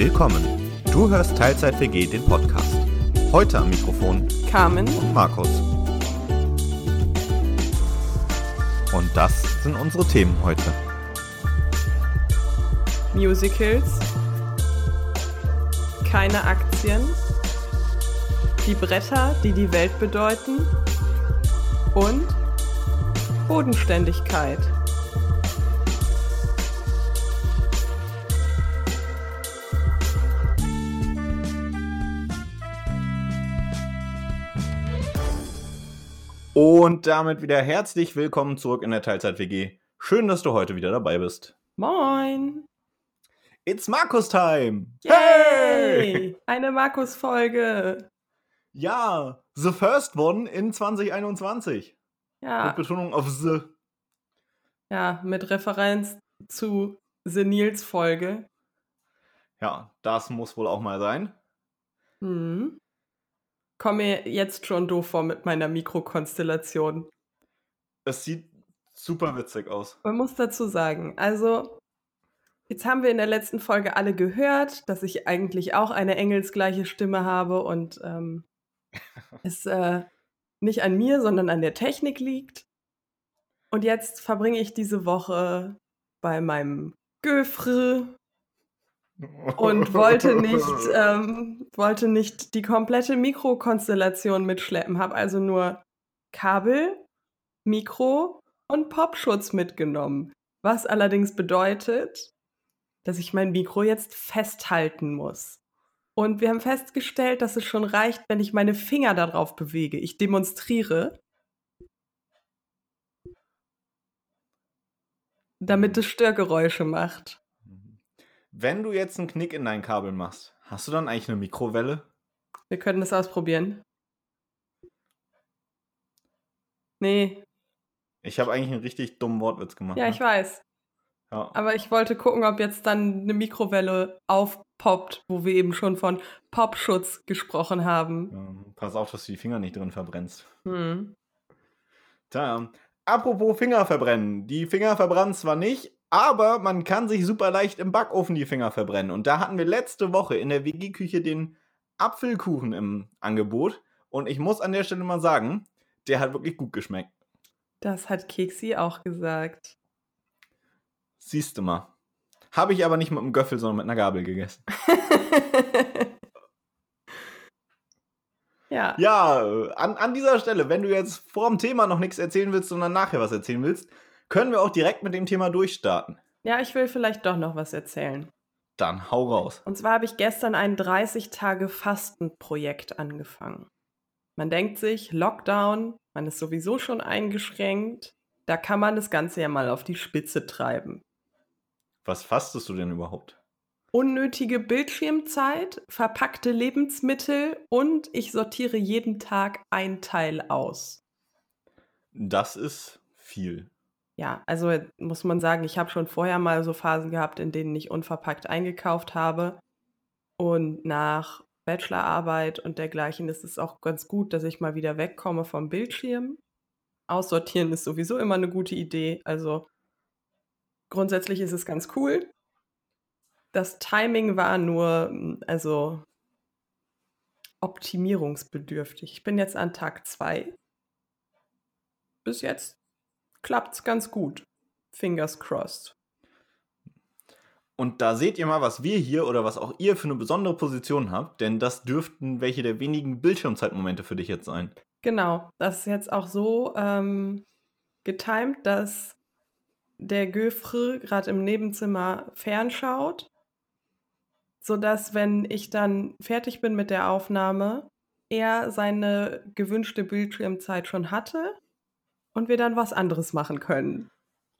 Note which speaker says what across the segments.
Speaker 1: Willkommen. Du hörst Teilzeit WG, den Podcast. Heute am Mikrofon
Speaker 2: Carmen
Speaker 1: und Markus. Und das sind unsere Themen heute.
Speaker 2: Musicals, keine Aktien, die Bretter, die die Welt bedeuten und Bodenständigkeit.
Speaker 1: Und damit wieder herzlich willkommen zurück in der Teilzeit WG. Schön, dass du heute wieder dabei bist.
Speaker 2: Moin!
Speaker 1: It's Markus Time!
Speaker 2: Yay! Eine Markus-Folge.
Speaker 1: Ja, the first one in 2021.
Speaker 2: Ja.
Speaker 1: Mit Betonung auf the.
Speaker 2: Ja, mit Referenz zu The Nils Folge.
Speaker 1: Ja, das muss wohl auch mal sein.
Speaker 2: Hm. Komme mir jetzt schon doof vor mit meiner Mikrokonstellation.
Speaker 1: Es sieht super witzig aus.
Speaker 2: Man muss dazu sagen, also jetzt haben wir in der letzten Folge alle gehört, dass ich eigentlich auch eine engelsgleiche Stimme habe und ähm, es äh, nicht an mir, sondern an der Technik liegt. Und jetzt verbringe ich diese Woche bei meinem Göfre und wollte nicht, ähm, wollte nicht die komplette Mikrokonstellation mitschleppen, habe also nur Kabel, Mikro und Popschutz mitgenommen. Was allerdings bedeutet, dass ich mein Mikro jetzt festhalten muss. Und wir haben festgestellt, dass es schon reicht, wenn ich meine Finger darauf bewege. Ich demonstriere. Damit es Störgeräusche macht.
Speaker 1: Wenn du jetzt einen Knick in dein Kabel machst, hast du dann eigentlich eine Mikrowelle?
Speaker 2: Wir können das ausprobieren. Nee.
Speaker 1: Ich habe eigentlich einen richtig dummen Wortwitz gemacht.
Speaker 2: Ja,
Speaker 1: ne?
Speaker 2: ich weiß.
Speaker 1: Ja.
Speaker 2: Aber ich wollte gucken, ob jetzt dann eine Mikrowelle aufpoppt, wo wir eben schon von Popschutz gesprochen haben.
Speaker 1: Ähm, pass auf, dass du die Finger nicht drin verbrennst.
Speaker 2: Hm.
Speaker 1: Tja, apropos Finger verbrennen. Die Finger verbrennen zwar nicht, aber man kann sich super leicht im Backofen die Finger verbrennen. Und da hatten wir letzte Woche in der WG-Küche den Apfelkuchen im Angebot. Und ich muss an der Stelle mal sagen, der hat wirklich gut geschmeckt.
Speaker 2: Das hat Keksi auch gesagt.
Speaker 1: Siehst du mal. Habe ich aber nicht mit einem Göffel, sondern mit einer Gabel gegessen.
Speaker 2: ja.
Speaker 1: Ja, äh, an, an dieser Stelle, wenn du jetzt vor dem Thema noch nichts erzählen willst, sondern nachher was erzählen willst, können wir auch direkt mit dem Thema durchstarten.
Speaker 2: Ja, ich will vielleicht doch noch was erzählen.
Speaker 1: Dann hau raus.
Speaker 2: Und zwar habe ich gestern ein 30-Tage-Fasten-Projekt angefangen. Man denkt sich, Lockdown, man ist sowieso schon eingeschränkt, da kann man das Ganze ja mal auf die Spitze treiben.
Speaker 1: Was fastest du denn überhaupt?
Speaker 2: Unnötige Bildschirmzeit, verpackte Lebensmittel und ich sortiere jeden Tag ein Teil aus.
Speaker 1: Das ist viel.
Speaker 2: Ja, also muss man sagen, ich habe schon vorher mal so Phasen gehabt, in denen ich unverpackt eingekauft habe. Und nach Bachelorarbeit und dergleichen ist es auch ganz gut, dass ich mal wieder wegkomme vom Bildschirm. Aussortieren ist sowieso immer eine gute Idee. Also grundsätzlich ist es ganz cool. Das Timing war nur, mm, also optimierungsbedürftig. Ich bin jetzt an Tag zwei. Bis jetzt klappt's ganz gut. Fingers crossed.
Speaker 1: Und da seht ihr mal, was wir hier oder was auch ihr für eine besondere Position habt, denn das dürften welche der wenigen Bildschirmzeitmomente für dich jetzt sein.
Speaker 2: Genau, das ist jetzt auch so ähm, getimt, dass der Göfre gerade im Nebenzimmer fernschaut, sodass, wenn ich dann fertig bin mit der Aufnahme, er seine gewünschte Bildschirmzeit schon hatte und wir dann was anderes machen können.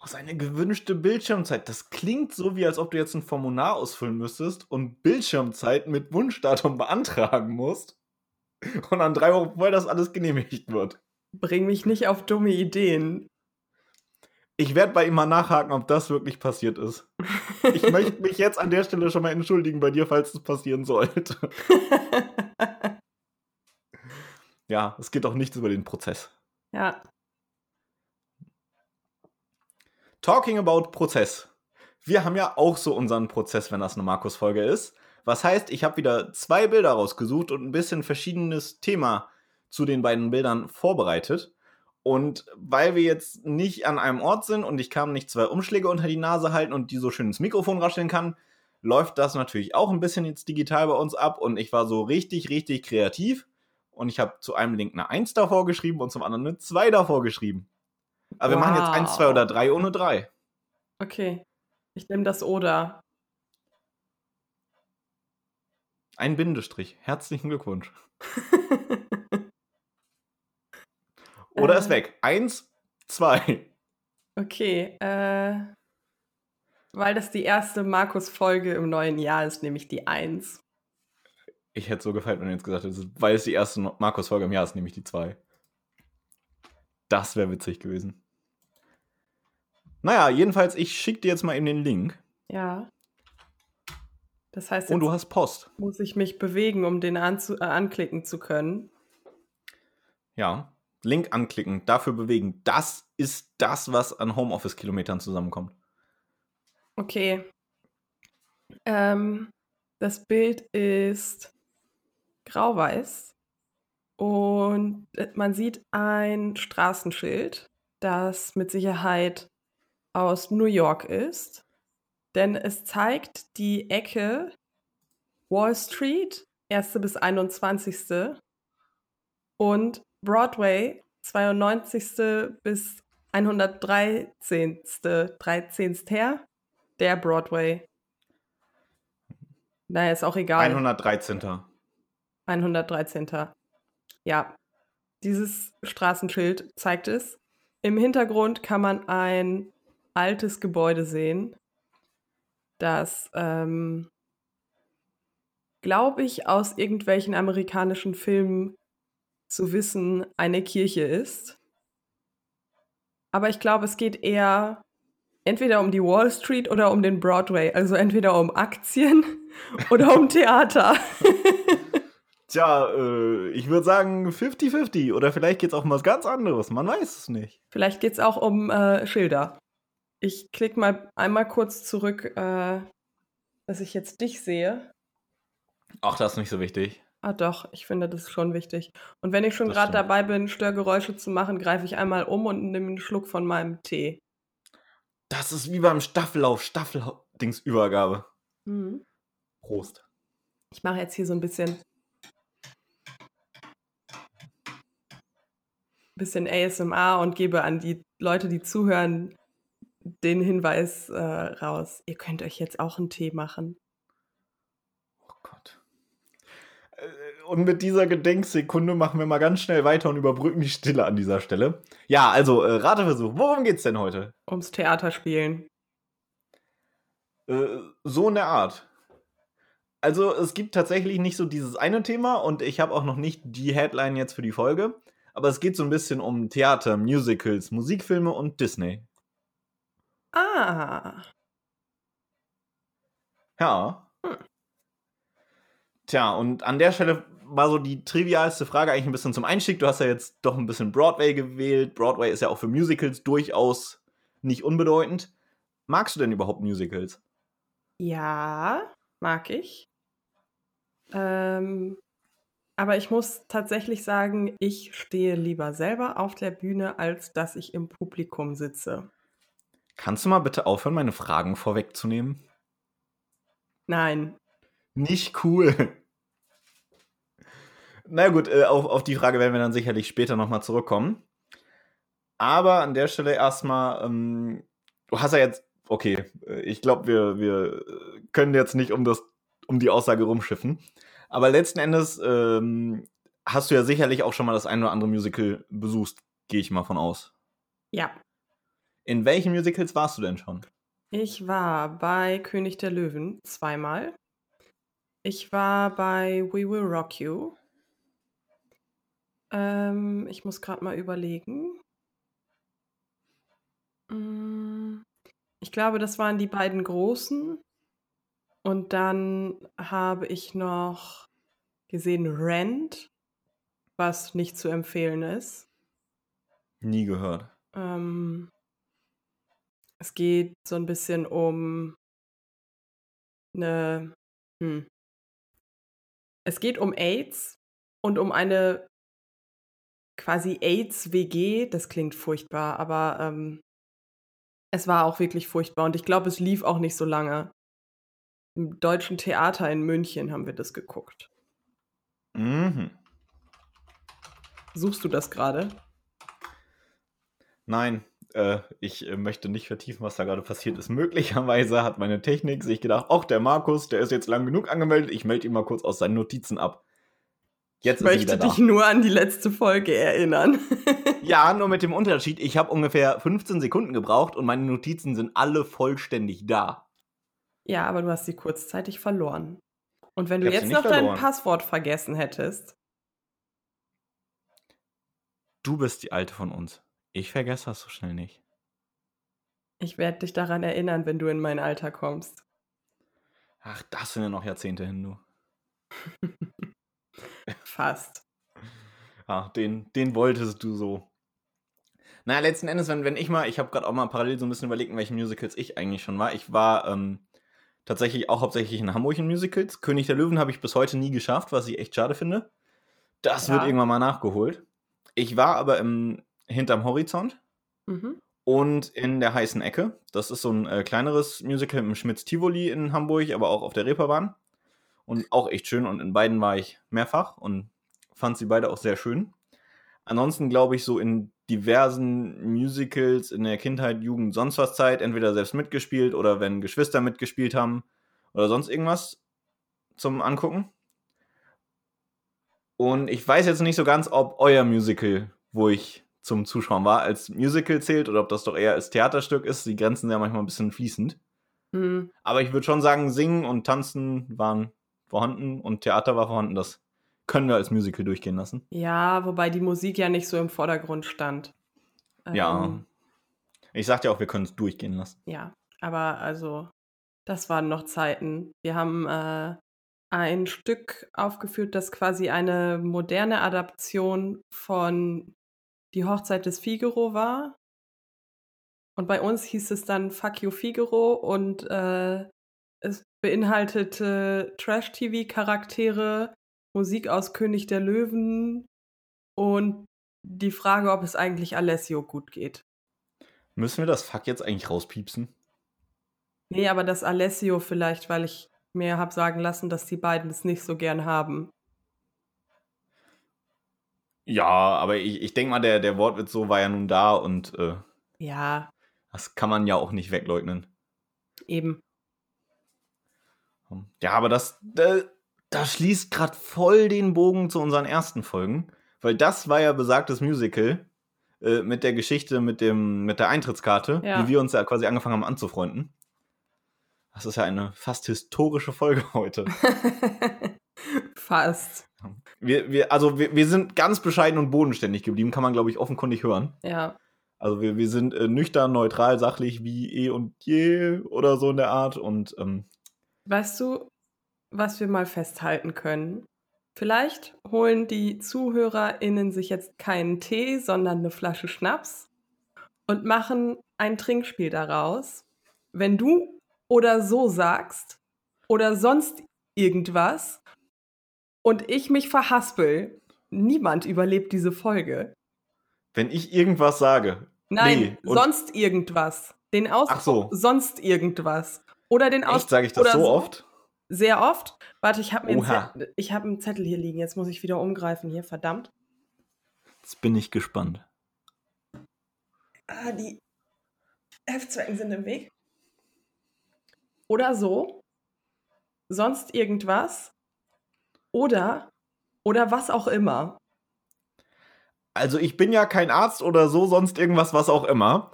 Speaker 1: Oh, seine gewünschte Bildschirmzeit. Das klingt so, wie als ob du jetzt ein Formular ausfüllen müsstest und Bildschirmzeit mit Wunschdatum beantragen musst. Und dann drei Wochen vorher das alles genehmigt wird.
Speaker 2: Bring mich nicht auf dumme Ideen.
Speaker 1: Ich werde bei ihm mal nachhaken, ob das wirklich passiert ist. Ich möchte mich jetzt an der Stelle schon mal entschuldigen bei dir, falls es passieren sollte. Ja, es geht auch nichts über den Prozess.
Speaker 2: ja,
Speaker 1: Talking about Prozess. wir haben ja auch so unseren Prozess, wenn das eine Markus-Folge ist. Was heißt, ich habe wieder zwei Bilder rausgesucht und ein bisschen verschiedenes Thema zu den beiden Bildern vorbereitet. Und weil wir jetzt nicht an einem Ort sind und ich kam nicht zwei Umschläge unter die Nase halten und die so schön ins Mikrofon rascheln kann, läuft das natürlich auch ein bisschen jetzt digital bei uns ab und ich war so richtig, richtig kreativ und ich habe zu einem Link eine 1 davor geschrieben und zum anderen eine 2 davor geschrieben. Aber wow. wir machen jetzt 1, 2 oder 3 ohne 3.
Speaker 2: Okay. Ich nehme das oder.
Speaker 1: Ein Bindestrich. Herzlichen Glückwunsch. oder äh. ist weg. 1, 2.
Speaker 2: Okay. Äh, weil das die erste Markus-Folge im neuen Jahr ist, nämlich die 1.
Speaker 1: Ich hätte so gefallen, wenn du jetzt gesagt hättest, weil es die erste Markus-Folge im Jahr ist, nämlich die 2. Das wäre witzig gewesen. Naja, jedenfalls, ich schicke dir jetzt mal eben den Link.
Speaker 2: Ja. Das heißt,
Speaker 1: Und du hast Post.
Speaker 2: Muss ich mich bewegen, um den äh, anklicken zu können?
Speaker 1: Ja. Link anklicken, dafür bewegen. Das ist das, was an Homeoffice-Kilometern zusammenkommt.
Speaker 2: Okay. Ähm, das Bild ist grau-weiß und äh, man sieht ein Straßenschild, das mit Sicherheit aus New York ist, denn es zeigt die Ecke Wall Street, 1. bis 21. und Broadway, 92. bis 113. 13. Der Broadway. Naja, ist auch egal.
Speaker 1: 113.
Speaker 2: 113. Ja, dieses Straßenschild zeigt es. Im Hintergrund kann man ein altes Gebäude sehen, das, ähm, glaube ich, aus irgendwelchen amerikanischen Filmen zu wissen eine Kirche ist. Aber ich glaube, es geht eher entweder um die Wall Street oder um den Broadway. Also entweder um Aktien oder um Theater.
Speaker 1: Tja, äh, ich würde sagen 50-50 oder vielleicht geht es auch um was ganz anderes. Man weiß es nicht.
Speaker 2: Vielleicht geht es auch um äh, Schilder. Ich klicke mal einmal kurz zurück, äh, dass ich jetzt dich sehe.
Speaker 1: Ach, das ist nicht so wichtig.
Speaker 2: Ah doch, ich finde das ist schon wichtig. Und wenn ich schon gerade dabei bin, Störgeräusche zu machen, greife ich einmal um und nehme einen Schluck von meinem Tee.
Speaker 1: Das ist wie beim Staffellauf, Staffeldingsübergabe. Mhm. Prost.
Speaker 2: Ich mache jetzt hier so ein bisschen bisschen ASMR und gebe an die Leute, die zuhören, den Hinweis äh, raus. Ihr könnt euch jetzt auch einen Tee machen.
Speaker 1: Oh Gott. Äh, und mit dieser Gedenksekunde machen wir mal ganz schnell weiter und überbrücken die Stille an dieser Stelle. Ja, also äh, Rateversuch. Worum geht's denn heute?
Speaker 2: Ums Theaterspielen.
Speaker 1: Äh, so in der Art. Also es gibt tatsächlich nicht so dieses eine Thema und ich habe auch noch nicht die Headline jetzt für die Folge. Aber es geht so ein bisschen um Theater, Musicals, Musikfilme und Disney.
Speaker 2: Ah.
Speaker 1: Ja. Hm. Tja, und an der Stelle war so die trivialste Frage eigentlich ein bisschen zum Einstieg. Du hast ja jetzt doch ein bisschen Broadway gewählt. Broadway ist ja auch für Musicals durchaus nicht unbedeutend. Magst du denn überhaupt Musicals?
Speaker 2: Ja, mag ich. Ähm, aber ich muss tatsächlich sagen, ich stehe lieber selber auf der Bühne, als dass ich im Publikum sitze.
Speaker 1: Kannst du mal bitte aufhören, meine Fragen vorwegzunehmen?
Speaker 2: Nein.
Speaker 1: Nicht cool. Na gut, äh, auf, auf die Frage werden wir dann sicherlich später nochmal zurückkommen. Aber an der Stelle erstmal, ähm, du hast ja jetzt, okay, äh, ich glaube, wir, wir können jetzt nicht um, das, um die Aussage rumschiffen. Aber letzten Endes ähm, hast du ja sicherlich auch schon mal das ein oder andere Musical besucht, gehe ich mal von aus.
Speaker 2: Ja.
Speaker 1: In welchen Musicals warst du denn schon?
Speaker 2: Ich war bei König der Löwen zweimal. Ich war bei We Will Rock You. Ähm, ich muss gerade mal überlegen. Mm, ich glaube, das waren die beiden großen. Und dann habe ich noch gesehen Rent, was nicht zu empfehlen ist.
Speaker 1: Nie gehört.
Speaker 2: Ähm, Es geht so ein bisschen um eine. Hm. Es geht um AIDS und um eine quasi AIDS-WG. Das klingt furchtbar, aber ähm, es war auch wirklich furchtbar und ich glaube, es lief auch nicht so lange. Im Deutschen Theater in München haben wir das geguckt.
Speaker 1: Mhm.
Speaker 2: Suchst du das gerade?
Speaker 1: Nein, äh, ich äh, möchte nicht vertiefen, was da gerade passiert ist. Möglicherweise hat meine Technik sich gedacht, ach, der Markus, der ist jetzt lang genug angemeldet, ich melde ihn mal kurz aus seinen Notizen ab.
Speaker 2: Jetzt ich möchte dich nur an die letzte Folge erinnern.
Speaker 1: ja, nur mit dem Unterschied, ich habe ungefähr 15 Sekunden gebraucht und meine Notizen sind alle vollständig da.
Speaker 2: Ja, aber du hast sie kurzzeitig verloren. Und wenn du jetzt noch verloren. dein Passwort vergessen hättest.
Speaker 1: Du bist die Alte von uns. Ich vergesse das so schnell nicht.
Speaker 2: Ich werde dich daran erinnern, wenn du in mein Alter kommst.
Speaker 1: Ach, das sind ja noch Jahrzehnte hin, du.
Speaker 2: Fast.
Speaker 1: Ach, den, den wolltest du so. Naja, letzten Endes, wenn, wenn ich mal, ich habe gerade auch mal parallel so ein bisschen überlegt, in welchen Musicals ich eigentlich schon war. Ich war ähm, tatsächlich auch hauptsächlich in Hamburg in Musicals. König der Löwen habe ich bis heute nie geschafft, was ich echt schade finde. Das ja. wird irgendwann mal nachgeholt. Ich war aber im Hinterm Horizont mhm. und in der heißen Ecke. Das ist so ein äh, kleineres Musical im Schmitz-Tivoli in Hamburg, aber auch auf der Reeperbahn. Und auch echt schön. Und in beiden war ich mehrfach und fand sie beide auch sehr schön. Ansonsten glaube ich, so in diversen Musicals in der Kindheit, Jugend, sonst was Zeit, entweder selbst mitgespielt oder wenn Geschwister mitgespielt haben oder sonst irgendwas zum Angucken. Und ich weiß jetzt nicht so ganz, ob euer Musical, wo ich zum Zuschauen war, als Musical zählt oder ob das doch eher als Theaterstück ist. Die Grenzen sind ja manchmal ein bisschen fließend. Mhm. Aber ich würde schon sagen, Singen und Tanzen waren vorhanden und Theater war vorhanden. Das können wir als Musical durchgehen lassen.
Speaker 2: Ja, wobei die Musik ja nicht so im Vordergrund stand.
Speaker 1: Ja. Ähm, ich sagte ja auch, wir können es durchgehen lassen.
Speaker 2: Ja, aber also, das waren noch Zeiten. Wir haben äh, ein Stück aufgeführt, das quasi eine moderne Adaption von Die Hochzeit des Figaro war. Und bei uns hieß es dann Fuck You Figaro und äh, es beinhaltete Trash-TV-Charaktere, Musik aus König der Löwen und die Frage, ob es eigentlich Alessio gut geht.
Speaker 1: Müssen wir das Fuck jetzt eigentlich rauspiepsen?
Speaker 2: Nee, aber das Alessio vielleicht, weil ich mir habe sagen lassen, dass die beiden es nicht so gern haben.
Speaker 1: Ja, aber ich, ich denke mal, der, der Wortwitz so war ja nun da und äh,
Speaker 2: ja.
Speaker 1: Das kann man ja auch nicht wegleugnen.
Speaker 2: Eben.
Speaker 1: Ja, aber das, das, das schließt gerade voll den Bogen zu unseren ersten Folgen, weil das war ja besagtes Musical äh, mit der Geschichte mit, dem, mit der Eintrittskarte, ja. wie wir uns ja quasi angefangen haben anzufreunden. Das ist ja eine fast historische Folge heute.
Speaker 2: fast.
Speaker 1: Wir, wir, also wir, wir sind ganz bescheiden und bodenständig geblieben, kann man, glaube ich, offenkundig hören.
Speaker 2: Ja.
Speaker 1: Also wir, wir sind äh, nüchtern, neutral, sachlich wie eh und je oder so in der Art. Und ähm,
Speaker 2: weißt du, was wir mal festhalten können? Vielleicht holen die ZuhörerInnen sich jetzt keinen Tee, sondern eine Flasche Schnaps und machen ein Trinkspiel daraus. Wenn du oder so sagst oder sonst irgendwas und ich mich verhaspel, niemand überlebt diese Folge.
Speaker 1: Wenn ich irgendwas sage.
Speaker 2: Nein, nee, sonst irgendwas. Den Ausdruck Ach so. sonst irgendwas. Oder den Ausdruck.
Speaker 1: sage ich das so, so oft?
Speaker 2: Sehr oft. Warte, ich habe hab einen Zettel hier liegen. Jetzt muss ich wieder umgreifen hier, verdammt.
Speaker 1: Jetzt bin ich gespannt.
Speaker 2: Ah, die Heftzwecken sind im Weg oder so, sonst irgendwas oder oder was auch immer.
Speaker 1: Also ich bin ja kein Arzt oder so, sonst irgendwas, was auch immer.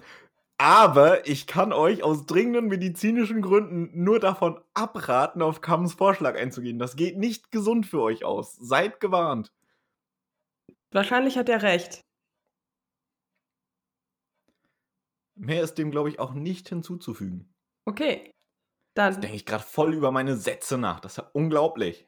Speaker 1: Aber ich kann euch aus dringenden medizinischen Gründen nur davon abraten, auf Kams Vorschlag einzugehen. Das geht nicht gesund für euch aus. Seid gewarnt.
Speaker 2: Wahrscheinlich hat er recht.
Speaker 1: Mehr ist dem, glaube ich, auch nicht hinzuzufügen.
Speaker 2: Okay. Dann
Speaker 1: denke ich gerade voll über meine Sätze nach. Das ist ja unglaublich.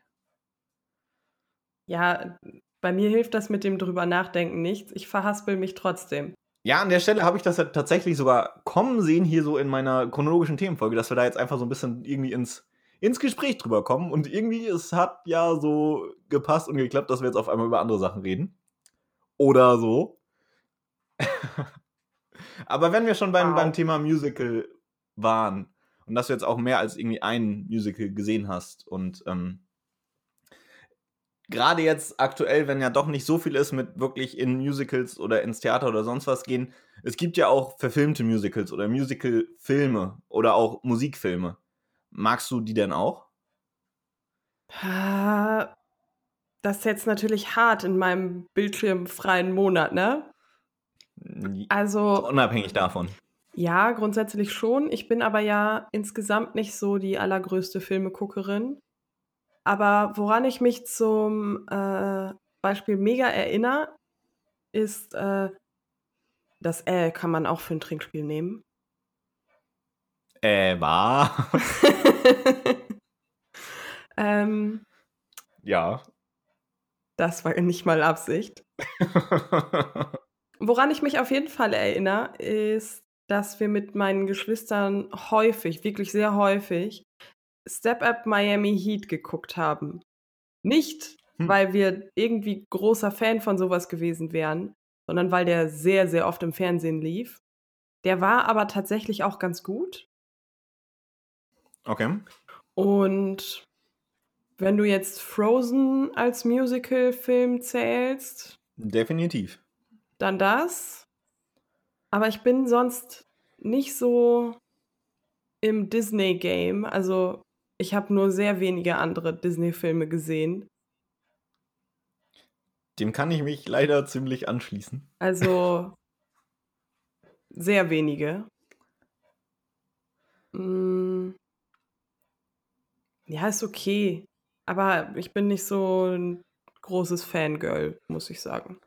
Speaker 2: Ja, bei mir hilft das mit dem drüber nachdenken nichts. Ich verhaspel mich trotzdem.
Speaker 1: Ja, an der Stelle habe ich das ja tatsächlich sogar kommen sehen, hier so in meiner chronologischen Themenfolge, dass wir da jetzt einfach so ein bisschen irgendwie ins, ins Gespräch drüber kommen. Und irgendwie, es hat ja so gepasst und geklappt, dass wir jetzt auf einmal über andere Sachen reden. Oder so. Aber wenn wir schon beim,
Speaker 2: Wow.
Speaker 1: beim Thema Musical waren und dass du jetzt auch mehr als irgendwie ein Musical gesehen hast und ähm, gerade jetzt aktuell, wenn ja doch nicht so viel ist mit wirklich in Musicals oder ins Theater oder sonst was gehen, es gibt ja auch verfilmte Musicals oder Musicalfilme oder auch Musikfilme. Magst du die denn auch?
Speaker 2: Ah, Das ist jetzt natürlich hart in meinem bildschirmfreien Monat, ne? Also,
Speaker 1: Unabhängig davon.
Speaker 2: ja, grundsätzlich schon. Ich bin aber ja insgesamt nicht so die allergrößte Filmeguckerin. Aber woran ich mich zum äh, Beispiel mega erinnere, ist, äh, das L kann man auch für ein Trinkspiel nehmen.
Speaker 1: Äh, war.
Speaker 2: ähm,
Speaker 1: ja.
Speaker 2: das war nicht mal Absicht. Woran ich mich auf jeden Fall erinnere, ist, dass wir mit meinen Geschwistern häufig, wirklich sehr häufig, Step Up Miami Heat geguckt haben. Nicht,
Speaker 1: Hm.
Speaker 2: weil wir irgendwie großer Fan von sowas gewesen wären, sondern weil der sehr, sehr oft im Fernsehen lief. Der war aber tatsächlich auch ganz gut.
Speaker 1: okay.
Speaker 2: Und wenn du jetzt Frozen als Musical-Film zählst,
Speaker 1: Definitiv.
Speaker 2: dann das. Aber ich bin sonst nicht so im Disney-Game. Also ich habe nur sehr wenige andere Disney-Filme gesehen.
Speaker 1: Dem kann ich mich leider ziemlich anschließen.
Speaker 2: Also sehr wenige. Mm. Ja, ist okay. Aber ich bin nicht so ein großes Fangirl, muss ich sagen.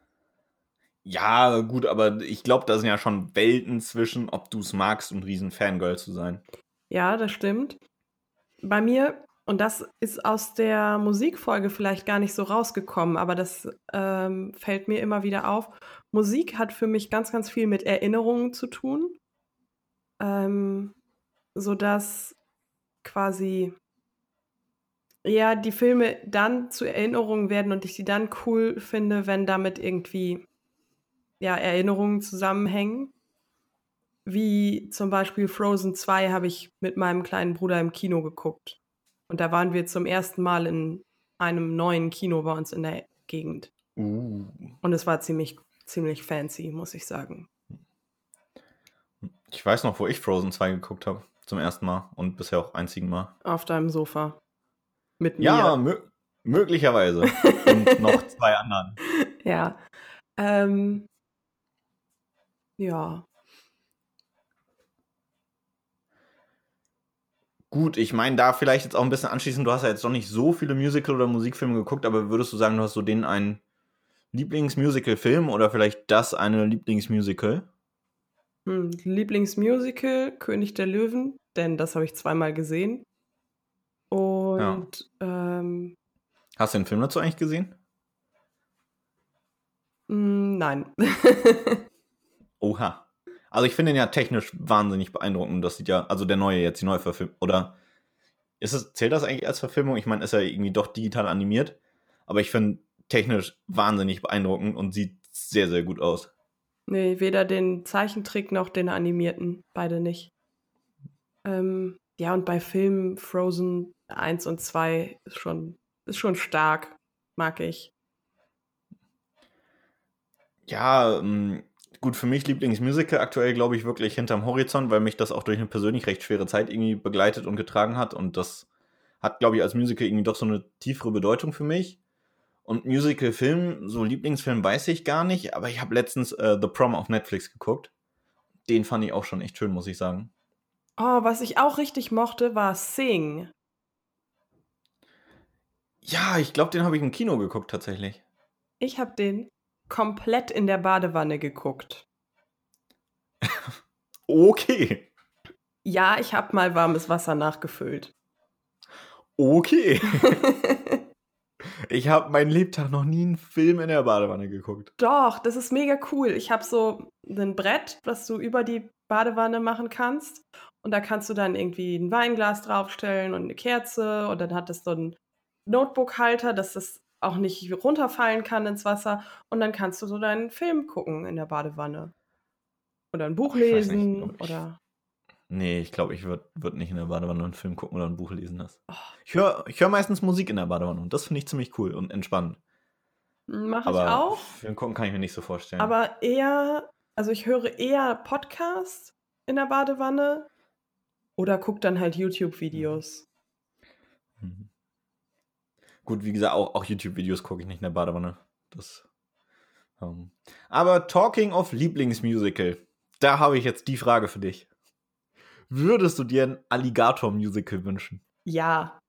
Speaker 1: Ja, gut, aber ich glaube, da sind ja schon Welten zwischen, ob du es magst und riesen Fangirl zu sein.
Speaker 2: Ja, das stimmt. Bei mir, und das ist aus der Musikfolge vielleicht gar nicht so rausgekommen, aber das ähm, fällt mir immer wieder auf. Musik hat für mich ganz, ganz viel mit Erinnerungen zu tun, ähm, sodass quasi ja die Filme dann zu Erinnerungen werden und ich sie dann cool finde, wenn damit irgendwie ja Erinnerungen zusammenhängen. Wie zum Beispiel Frozen 2 habe ich mit meinem kleinen Bruder im Kino geguckt. Und da waren wir zum ersten Mal in einem neuen Kino bei uns in der Gegend.
Speaker 1: Uh.
Speaker 2: Und es war ziemlich, ziemlich fancy, muss ich sagen.
Speaker 1: Ich weiß noch, wo ich Frozen 2 geguckt habe. Zum ersten Mal und bisher auch einzigen Mal.
Speaker 2: Auf deinem Sofa. Mit
Speaker 1: Ja,
Speaker 2: mir.
Speaker 1: mö möglicherweise. und noch zwei anderen.
Speaker 2: Ja. Ähm, ja.
Speaker 1: Gut, ich meine, da vielleicht jetzt auch ein bisschen anschließend, du hast ja jetzt noch nicht so viele Musical- oder Musikfilme geguckt, aber würdest du sagen, du hast so den einen Lieblingsmusical-Film oder vielleicht das eine Lieblingsmusical?
Speaker 2: Hm, Lieblingsmusical, König der Löwen, denn das habe ich zweimal gesehen. Und ähm,
Speaker 1: Hast du den Film dazu eigentlich gesehen?
Speaker 2: mh, nein.
Speaker 1: Oha. Also ich finde ihn ja technisch wahnsinnig beeindruckend. Das sieht ja, also der neue jetzt, die neue Verfilmung. Oder ist es, zählt das eigentlich als Verfilmung? Ich meine, ist ja irgendwie doch digital animiert. Aber ich finde technisch wahnsinnig beeindruckend und sieht sehr, sehr gut aus.
Speaker 2: Nee, weder den Zeichentrick noch den animierten. Beide nicht. Ähm, ja, und bei Filmen Frozen 1 und 2 ist schon, ist schon stark. Mag ich.
Speaker 1: Ja, ähm, gut, für mich Lieblingsmusical aktuell, glaube ich, wirklich hinterm Horizont, weil mich das auch durch eine persönlich recht schwere Zeit irgendwie begleitet und getragen hat. Und das hat, glaube ich, als Musical irgendwie doch so eine tiefere Bedeutung für mich. Und Musical-Film, so Lieblingsfilm weiß ich gar nicht, aber ich habe letztens äh, The Prom auf Netflix geguckt. Den fand ich auch schon echt schön, muss ich sagen.
Speaker 2: Oh, was ich auch richtig mochte, war Sing.
Speaker 1: Ja, ich glaube, den habe ich im Kino geguckt tatsächlich.
Speaker 2: Ich habe den komplett in der Badewanne geguckt.
Speaker 1: Okay.
Speaker 2: Ja, ich habe mal warmes Wasser nachgefüllt.
Speaker 1: Okay. Ich habe meinen Lebtag noch nie einen Film in der Badewanne geguckt.
Speaker 2: Doch, das ist mega cool. Ich habe so ein Brett, was du über die Badewanne machen kannst. Und da kannst du dann irgendwie ein Weinglas draufstellen und eine Kerze. Und dann hat es so einen Notebook-Halter, dass das auch nicht runterfallen kann ins Wasser. Und dann kannst du so deinen Film gucken in der Badewanne. Oder ein Buch lesen. Nicht, oder.
Speaker 1: Nee, ich glaube, ich würde würd nicht in der Badewanne einen Film gucken oder ein Buch lesen. Das. Oh. Ich höre ich hör meistens Musik in der Badewanne und das finde ich ziemlich cool und entspannend.
Speaker 2: Mache ich auch.
Speaker 1: Film gucken kann ich mir nicht so vorstellen.
Speaker 2: Aber eher, also ich höre eher Podcasts in der Badewanne oder gucke dann halt YouTube-Videos.
Speaker 1: Mhm. Gut, wie gesagt, auch, auch YouTube-Videos gucke ich nicht in der Badewanne. Das. Ähm. Aber Talking of Lieblingsmusical, da habe ich jetzt die Frage für dich. Würdest du dir ein Alligator-Musical wünschen?
Speaker 2: Ja.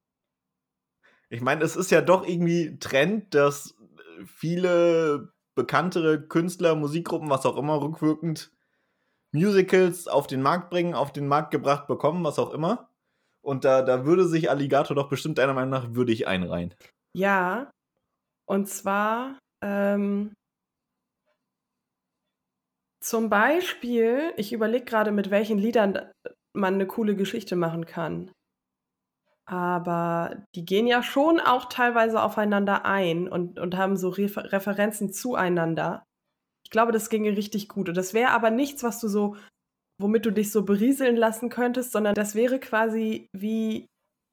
Speaker 1: Ich meine, es ist ja doch irgendwie Trend, dass viele bekanntere Künstler, Musikgruppen, was auch immer, rückwirkend Musicals auf den Markt bringen, auf den Markt gebracht bekommen, was auch immer. Und da, da würde sich Alligator doch bestimmt deiner Meinung nach würdig einreihen.
Speaker 2: Ja. Und zwar ähm, zum Beispiel, ich überlege gerade, mit welchen Liedern man eine coole Geschichte machen kann. Aber die gehen ja schon auch teilweise aufeinander ein und, und haben so Refer Referenzen zueinander. Ich glaube, das ginge richtig gut. Und das wäre aber nichts, was du so, womit du dich so berieseln lassen könntest, sondern das wäre quasi wie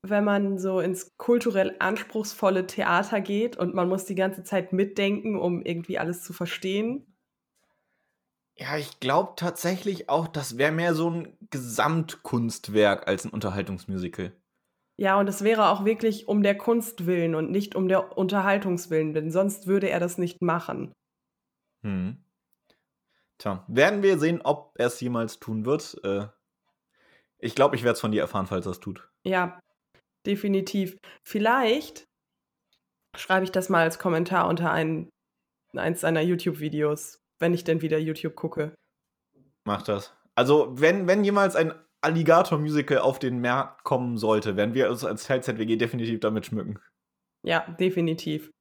Speaker 2: wenn man so ins kulturell anspruchsvolle Theater geht und man muss die ganze Zeit mitdenken, um irgendwie alles zu verstehen.
Speaker 1: Ja, ich glaube tatsächlich auch, das wäre mehr so ein Gesamtkunstwerk als ein Unterhaltungsmusical.
Speaker 2: Ja, und es wäre auch wirklich um der Kunst willen und nicht um der Unterhaltungswillen, denn sonst würde er das nicht machen.
Speaker 1: Hm. Tja, werden wir sehen, ob er es jemals tun wird. Äh, ich glaube, ich werde es von dir erfahren, falls er es tut.
Speaker 2: Ja, definitiv. Vielleicht schreibe ich das mal als Kommentar unter ein, eins seiner YouTube-Videos wenn ich denn wieder YouTube gucke.
Speaker 1: Mach das. Also, wenn, wenn jemals ein Alligator-Musical auf den Markt kommen sollte, werden wir uns als ZWG definitiv damit schmücken.
Speaker 2: Ja, definitiv.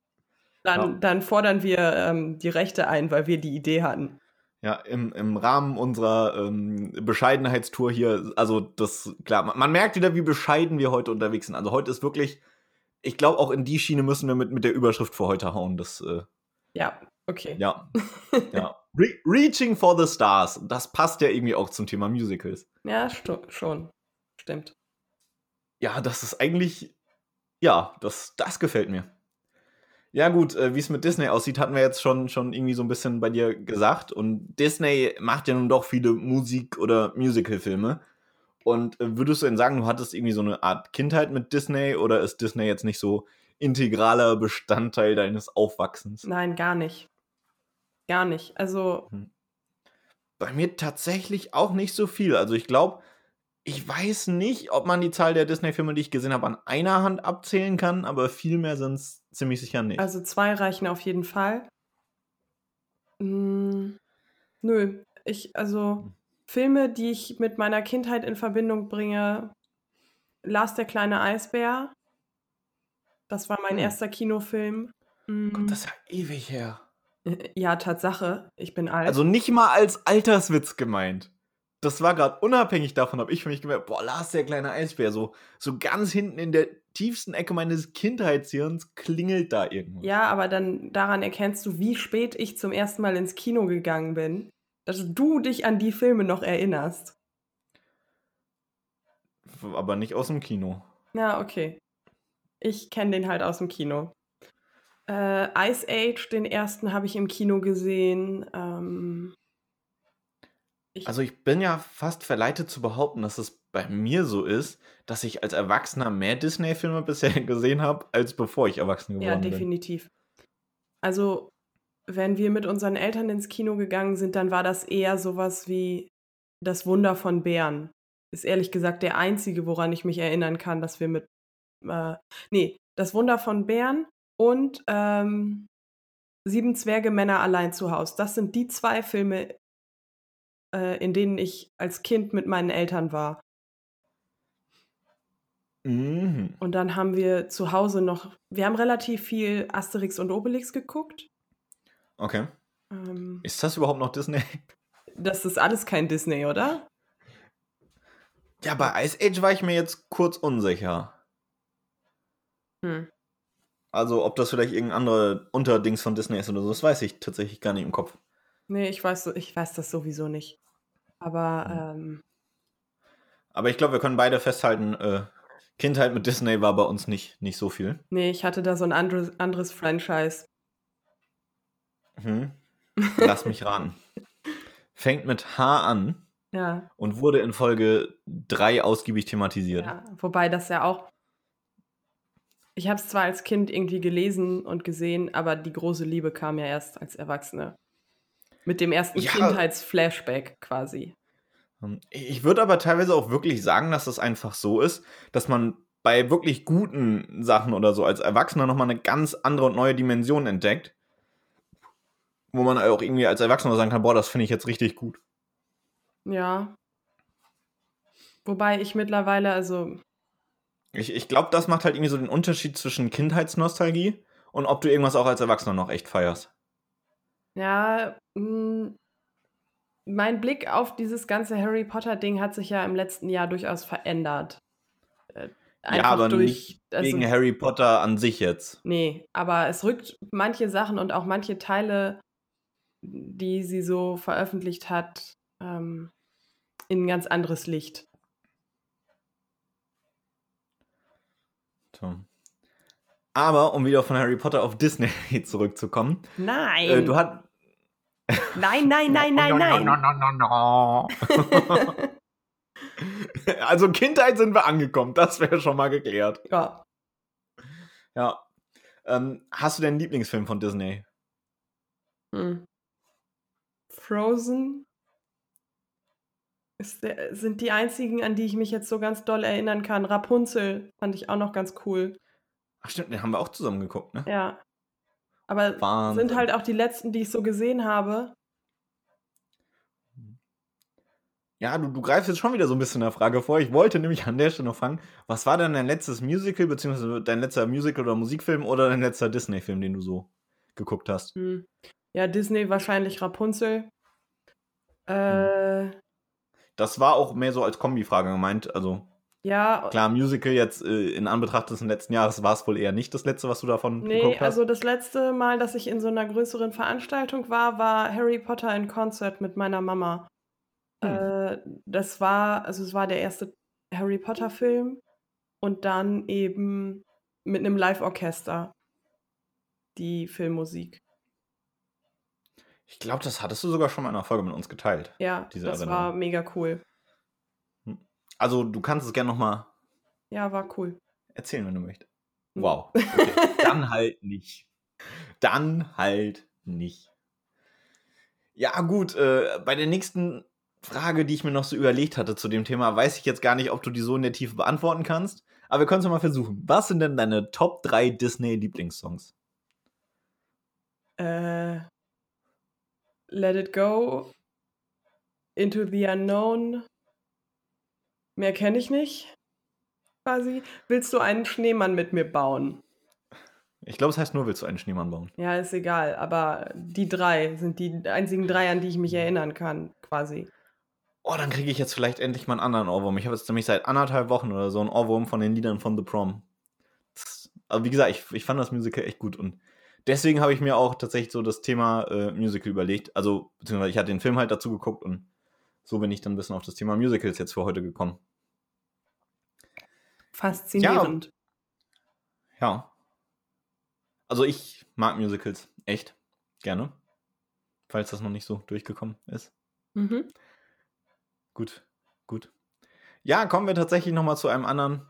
Speaker 2: Dann, ja. dann fordern wir ähm, die Rechte ein, weil wir die Idee hatten.
Speaker 1: Ja, im, im Rahmen unserer ähm, Bescheidenheitstour hier, also das, klar, man, man, merkt wieder, wie bescheiden wir heute unterwegs sind. Also heute ist wirklich, ich glaube, auch in die Schiene müssen wir mit, mit der Überschrift für heute hauen. Das, äh,
Speaker 2: ja, Okay.
Speaker 1: Ja. ja. Re Reaching for the Stars. Das passt ja irgendwie auch zum Thema Musicals.
Speaker 2: Ja, schon. Stimmt.
Speaker 1: Ja, das ist eigentlich. Ja, das, das gefällt mir. Ja, gut, äh, wie es mit Disney aussieht, hatten wir jetzt schon, schon irgendwie so ein bisschen bei dir gesagt. Und Disney macht ja nun doch viele Musik- oder Musical-Filme. Und äh, würdest du denn sagen, du hattest irgendwie so eine Art Kindheit mit Disney oder ist Disney jetzt nicht so integraler Bestandteil deines Aufwachsens?
Speaker 2: Nein, gar nicht. Gar nicht. Also.
Speaker 1: Hm. Bei mir tatsächlich auch nicht so viel. Also ich glaube, ich weiß nicht, ob man die Zahl der Disney-Filme, die ich gesehen habe, an einer Hand abzählen kann, aber viel mehr sind es ziemlich sicher nicht.
Speaker 2: Also zwei reichen auf jeden Fall. Hm, nö, ich, also hm. Filme, die ich mit meiner Kindheit in Verbindung bringe, Lars der kleine Eisbär. Das war mein hm. erster Kinofilm.
Speaker 1: Gott, das ist ja ewig her.
Speaker 2: Äh, ja, Tatsache, ich bin alt.
Speaker 1: Also nicht mal als Alterswitz gemeint. Das war gerade unabhängig davon, habe ich für mich gemerkt, boah, Lars, der kleine Eisbär, so, so ganz hinten in der tiefsten Ecke meines Kindheitshirns klingelt da irgendwas.
Speaker 2: Ja, aber dann daran erkennst du, wie spät ich zum ersten Mal ins Kino gegangen bin, dass du dich an die Filme noch erinnerst.
Speaker 1: Aber nicht aus dem Kino.
Speaker 2: Ja, okay. Ich kenne den halt aus dem Kino. Äh, Ice Age, den ersten habe ich im Kino gesehen. Ähm,
Speaker 1: ich also ich bin ja fast verleitet zu behaupten, dass es bei mir so ist, dass ich als Erwachsener mehr Disney-Filme bisher gesehen habe, als bevor ich erwachsen geworden bin.
Speaker 2: Ja, definitiv. Also wenn wir mit unseren Eltern ins Kino gegangen sind, dann war das eher sowas wie Das Wunder von Bären. Ist ehrlich gesagt der einzige, woran ich mich erinnern kann, dass wir mit. Äh, nee, Das Wunder von Bären und ähm, Sieben Zwerge Männer allein zu Hause. Das sind die zwei Filme, äh, in denen ich als Kind mit meinen Eltern war.
Speaker 1: Mhm.
Speaker 2: Und dann haben wir zu Hause noch, wir haben relativ viel Asterix und Obelix geguckt.
Speaker 1: Okay.
Speaker 2: Ähm,
Speaker 1: Ist das überhaupt noch Disney?
Speaker 2: das ist alles kein Disney, oder?
Speaker 1: Ja, bei Ice Age war ich mir jetzt kurz unsicher.
Speaker 2: Hm.
Speaker 1: Also, ob das vielleicht irgendein anderer Unterdings von Disney ist oder so, das weiß ich tatsächlich gar nicht im Kopf.
Speaker 2: Nee, ich weiß, ich weiß das sowieso nicht. Aber ähm,
Speaker 1: Aber ich glaube, wir können beide festhalten, äh, Kindheit mit Disney war bei uns nicht, nicht so viel.
Speaker 2: nee, ich hatte da so ein anderes, anderes Franchise.
Speaker 1: Mhm. Lass mich raten. Fängt mit H an
Speaker 2: Ja,
Speaker 1: und wurde in Folge 3 ausgiebig thematisiert.
Speaker 2: ja. Wobei das ja auch. Ich habe es zwar als Kind irgendwie gelesen und gesehen, aber die große Liebe kam ja erst als Erwachsene. Mit dem ersten
Speaker 1: Ja.
Speaker 2: Kindheitsflashback quasi.
Speaker 1: Ähm, Ich würde aber teilweise auch wirklich sagen, dass es einfach so ist, dass man bei wirklich guten Sachen oder so als Erwachsener nochmal eine ganz andere und neue Dimension entdeckt. Wo man auch irgendwie als Erwachsener sagen kann, boah, das finde ich jetzt richtig gut.
Speaker 2: Ja. Wobei ich mittlerweile, also,
Speaker 1: Ich, ich glaube, das macht halt irgendwie so den Unterschied zwischen Kindheitsnostalgie und ob du irgendwas auch als Erwachsener noch echt feierst.
Speaker 2: Ja, mh, mein Blick auf dieses ganze Harry Potter-Ding hat sich ja im letzten Jahr durchaus verändert. Äh,
Speaker 1: ja, aber
Speaker 2: durch.
Speaker 1: nicht
Speaker 2: also-
Speaker 1: wegen Harry Potter an sich jetzt.
Speaker 2: Nee, aber es rückt manche Sachen und auch manche Teile, die sie so veröffentlicht hat, ähm, in ein ganz anderes Licht.
Speaker 1: So. Aber um wieder von Harry Potter auf Disney zurückzukommen,
Speaker 2: Nein!
Speaker 1: äh, du hast.
Speaker 2: nein, nein, nein, nein, nein!
Speaker 1: also Kindheit sind wir angekommen, das wäre schon mal geklärt.
Speaker 2: ja.
Speaker 1: Ja. Ähm, hast du denn einen Lieblingsfilm von Disney?
Speaker 2: Hm. Frozen der, sind die einzigen, an die ich mich jetzt so ganz doll erinnern kann. Rapunzel fand ich auch noch ganz cool.
Speaker 1: Ach stimmt, den haben wir auch zusammen geguckt, ne?
Speaker 2: Ja. Aber
Speaker 1: Wahnsinn.
Speaker 2: sind halt auch die letzten, die ich so gesehen habe.
Speaker 1: Ja, du, du greifst jetzt schon wieder so ein bisschen der Frage vor. Ich wollte nämlich an der Stelle noch fragen, was war denn dein letztes Musical, beziehungsweise dein letzter Musical- oder Musikfilm oder dein letzter Disney-Film, den du so geguckt hast?
Speaker 2: Hm. Ja, Disney wahrscheinlich Rapunzel. Äh,
Speaker 1: Das war auch mehr so als Kombifrage gemeint. Also
Speaker 2: ja,
Speaker 1: klar, Musical jetzt äh, in Anbetracht des letzten Jahres war es wohl eher nicht das letzte, was du davon
Speaker 2: nee,
Speaker 1: geguckt hast.
Speaker 2: also das letzte Mal, dass ich in so einer größeren Veranstaltung war, war Harry Potter in Concert mit meiner Mama.
Speaker 1: Hm.
Speaker 2: Äh, das war, also es war der erste Harry Potter Film und dann eben mit einem Live-Orchester die Filmmusik.
Speaker 1: Ich glaube, das hattest du sogar schon mal in einer Folge mit uns geteilt.
Speaker 2: Ja,
Speaker 1: Diese
Speaker 2: das
Speaker 1: Erinnerung.
Speaker 2: war mega cool.
Speaker 1: Also du kannst es gerne noch mal
Speaker 2: Ja, war cool.
Speaker 1: erzählen, wenn du möchtest.
Speaker 2: Hm.
Speaker 1: Wow. Okay. Dann halt nicht. Dann halt nicht. Ja, gut, äh, bei der nächsten Frage, die ich mir noch so überlegt hatte zu dem Thema, weiß ich jetzt gar nicht, ob du die so in der Tiefe beantworten kannst. Aber wir können es ja mal versuchen. Was sind denn deine Top 3 Disney-Lieblingssongs?
Speaker 2: Äh, Let It Go, Into the Unknown. Mehr kenne ich nicht. Quasi. Willst du einen Schneemann mit mir bauen?
Speaker 1: Ich glaube, es heißt nur, willst du einen Schneemann bauen?
Speaker 2: Ja, ist egal, aber die drei sind die einzigen drei, an die ich mich erinnern kann, quasi.
Speaker 1: Oh, dann kriege ich jetzt vielleicht endlich mal einen anderen Ohrwurm. Ich habe jetzt nämlich seit anderthalb Wochen oder so einen Ohrwurm von den Liedern von The Prom. Das, aber wie gesagt, ich, ich fand das Musical echt gut und deswegen habe ich mir auch tatsächlich so das Thema äh, Musical überlegt. Also, beziehungsweise ich hatte den Film halt dazu geguckt und so bin ich dann ein bisschen auf das Thema Musicals jetzt für heute gekommen.
Speaker 2: Faszinierend.
Speaker 1: Ja. Also, ich mag Musicals echt gerne. Falls das noch nicht so durchgekommen ist.
Speaker 2: Mhm.
Speaker 1: Gut, gut. Ja, kommen wir tatsächlich noch mal zu einem anderen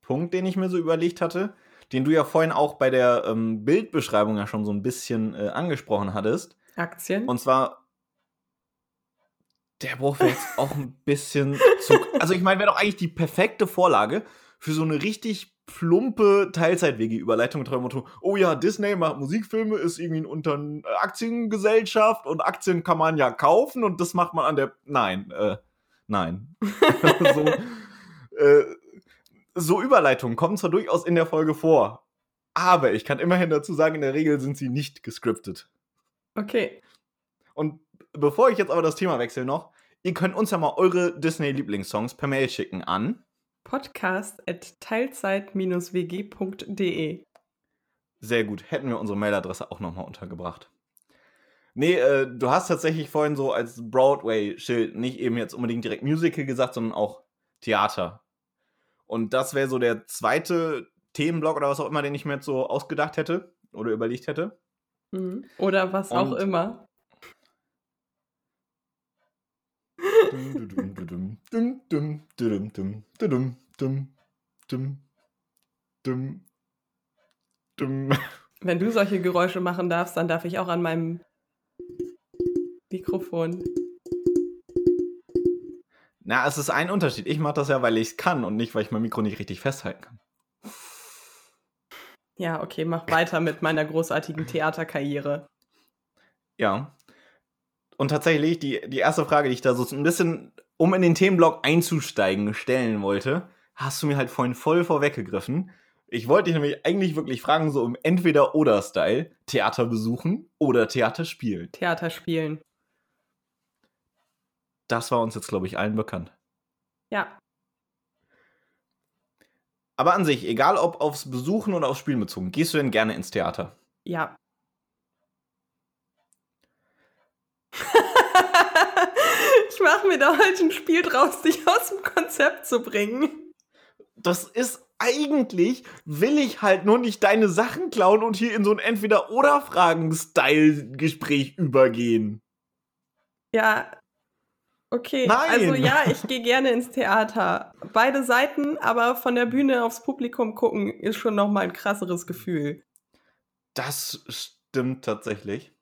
Speaker 1: Punkt, den ich mir so überlegt hatte, den du ja vorhin auch bei der ähm, Bildbeschreibung ja schon so ein bisschen äh, angesprochen hattest.
Speaker 2: Aktien.
Speaker 1: Und zwar, der braucht jetzt auch ein bisschen zu. Also, ich meine, wäre doch eigentlich die perfekte Vorlage für so eine richtig plumpe Teilzeit-WG-Überleitung mit dem Motto: Oh ja, Disney macht Musikfilme, ist irgendwie unter eine Aktiengesellschaft und Aktien kann man ja kaufen und das macht man an der. Nein, äh, nein. so, äh, so Überleitungen kommen zwar durchaus in der Folge vor, aber ich kann immerhin dazu sagen, in der Regel sind sie nicht gescriptet.
Speaker 2: Okay.
Speaker 1: Und bevor ich jetzt aber das Thema wechsle noch, ihr könnt uns ja mal eure Disney-Lieblingssongs per Mail schicken an
Speaker 2: podcast at teilzeit-wg.de.
Speaker 1: Sehr gut. Hätten wir unsere Mailadresse auch nochmal untergebracht. Nee, äh, du hast tatsächlich vorhin so als Broadway-Schild nicht eben jetzt unbedingt direkt Musical gesagt, sondern auch Theater. Und das wäre so der zweite Themenblock oder was auch immer, den ich mir jetzt so ausgedacht hätte oder überlegt hätte.
Speaker 2: Mhm. Oder was Und auch immer. Wenn du solche Geräusche machen darfst, dann darf ich auch an meinem Mikrofon.
Speaker 1: Na, es ist ein Unterschied. Ich mache das ja, weil ich es kann und nicht, weil ich mein Mikro nicht richtig festhalten kann.
Speaker 2: Ja, okay, mach weiter mit meiner großartigen Theaterkarriere.
Speaker 1: Ja. Und tatsächlich, die, die erste Frage, die ich da so ein bisschen, um in den Themenblock einzusteigen, stellen wollte, hast du mir halt vorhin voll vorweggegriffen. Ich wollte dich nämlich eigentlich wirklich fragen, so im Entweder-Oder-Style, Theater besuchen oder Theater spielen.
Speaker 2: Theater spielen.
Speaker 1: Das war uns jetzt, glaube ich, allen bekannt.
Speaker 2: Ja.
Speaker 1: Aber an sich, egal ob aufs Besuchen oder aufs Spielen bezogen, gehst du denn gerne ins Theater?
Speaker 2: Ja. Ich mache mir da heute ein Spiel draus, dich aus dem Konzept zu bringen.
Speaker 1: Das ist eigentlich, will ich halt nur nicht deine Sachen klauen und hier in so ein Entweder-Oder-Fragen-Style-Gespräch übergehen.
Speaker 2: Ja, Okay,
Speaker 1: Nein.
Speaker 2: also ja, ich gehe gerne ins Theater. Beide Seiten, aber von der Bühne aufs Publikum gucken ist schon noch mal ein krasseres Gefühl.
Speaker 1: Das stimmt tatsächlich.